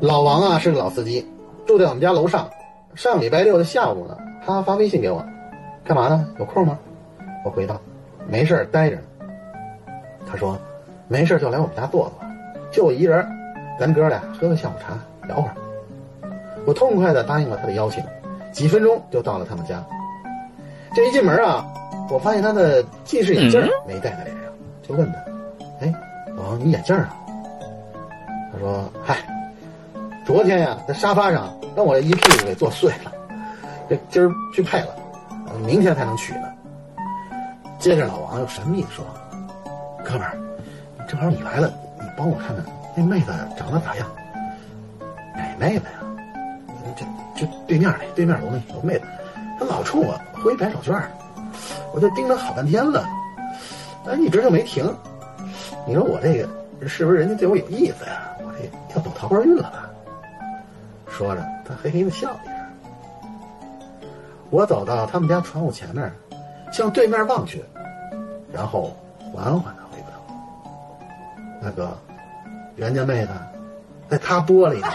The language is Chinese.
老王啊是个老司机，住在我们家楼上。上礼拜六的下午呢，他发微信给我，干嘛呢？有空吗？我回道，没事儿，待着呢。他说，没事儿就来我们家坐坐，就我一人，咱哥俩喝个下午茶，聊会儿。我痛快的答应了他的邀请，几分钟就到了他们家。这一进门啊，我发现他的近视眼镜没戴在脸上，就问他：“哎，老王，你眼镜啊？”他说：“嗨，昨天呀，在沙发上让我一屁股给坐碎了，这今儿去配了，明天才能取呢。”接着老王又神秘地说：“哥们儿，正好你来了，你帮我看看那妹子长得咋样？哪妹子呀？这这对面那对面楼那有妹子，她老冲我挥白手绢我就盯着好半天了，哎，一直就没停。你说我这个是不是人家对我有意思呀？我这要走桃花运了吧？”说着，他嘿嘿的笑了一声。我走到他们家窗户前面。向对面望去，然后缓缓的回过头。那个，袁家妹子，在擦玻璃呢。